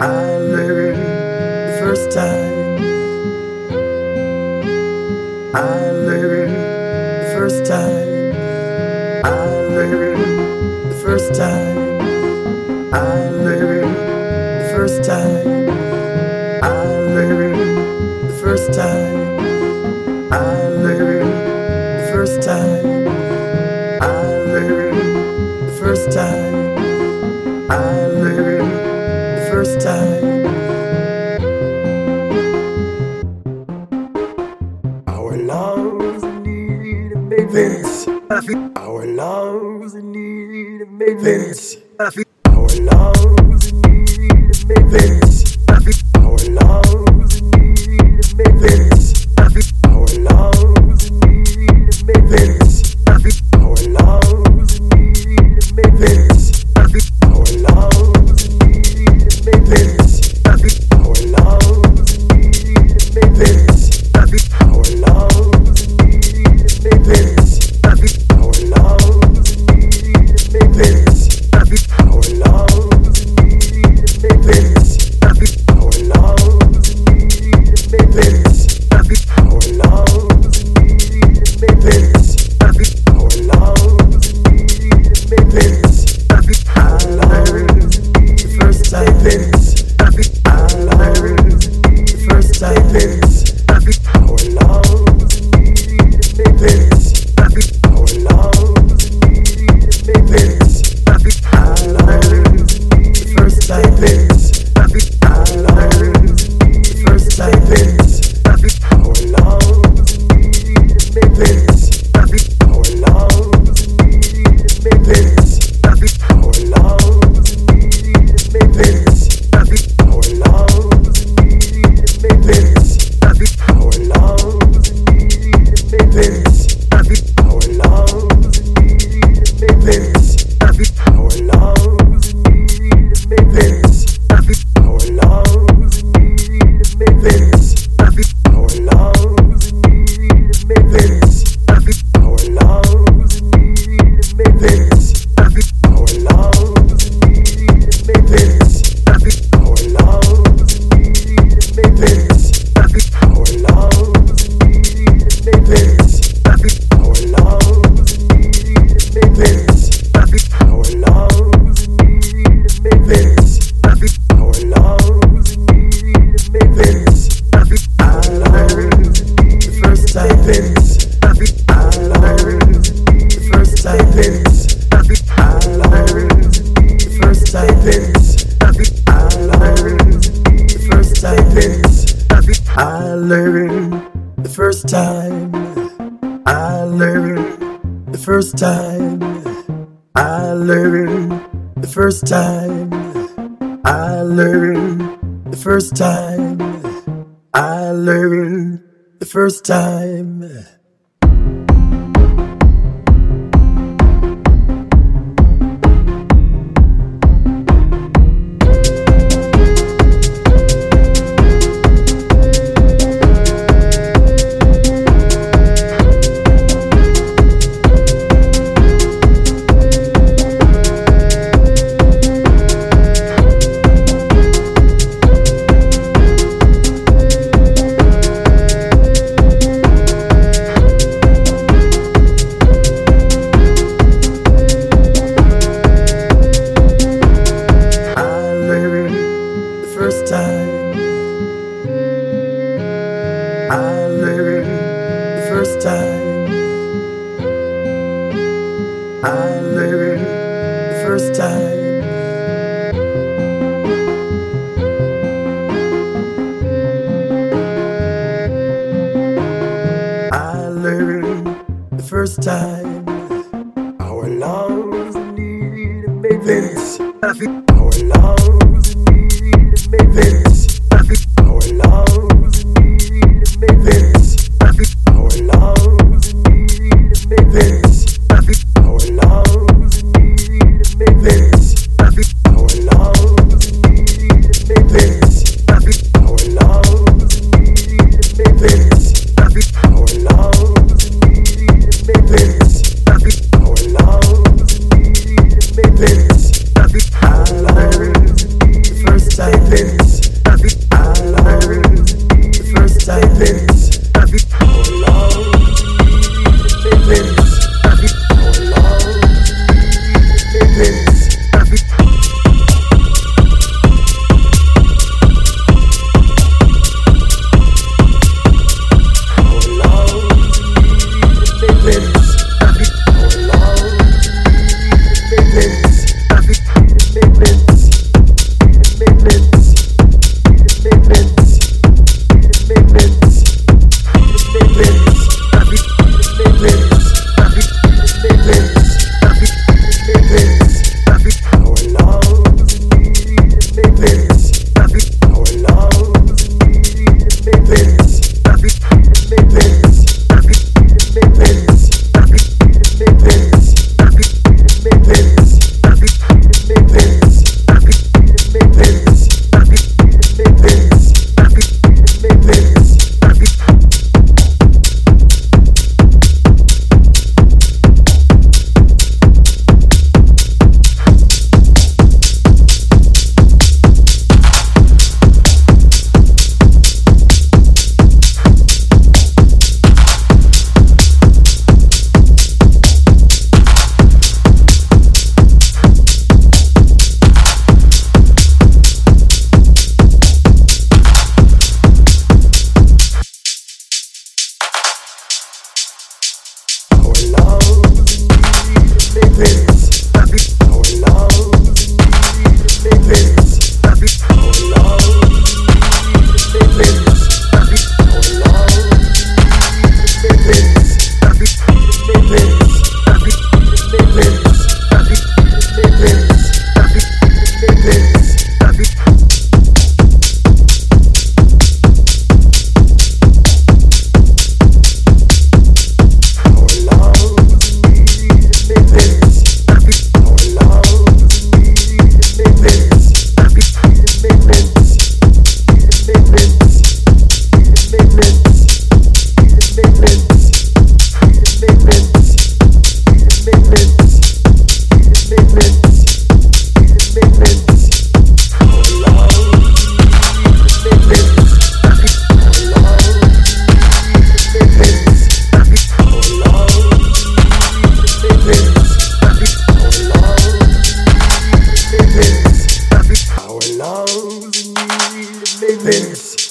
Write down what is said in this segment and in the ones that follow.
I learned the first time. I learned the first time. I learned the first time. I learned the first time. I learned the first time. I learned. This, Our love's in need of. side. first time I learned, the first time I learned, the first time I learned, the first time I learned, the first time. first time. I learned the first time. I learned the first time. I learned first time. Our lungs need a big.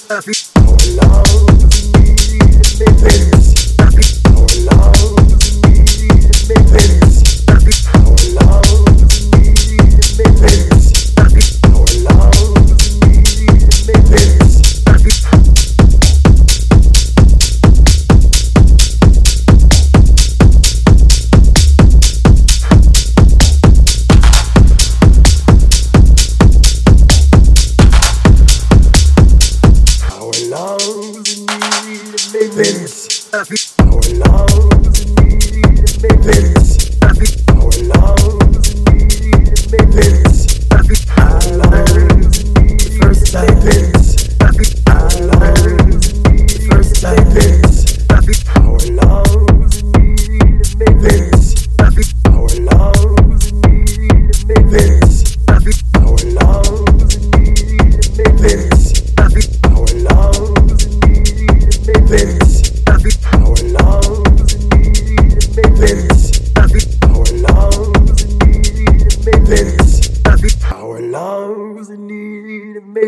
Surfing. Baby,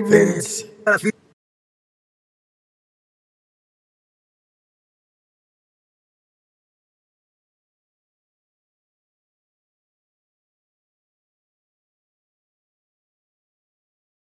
Peace.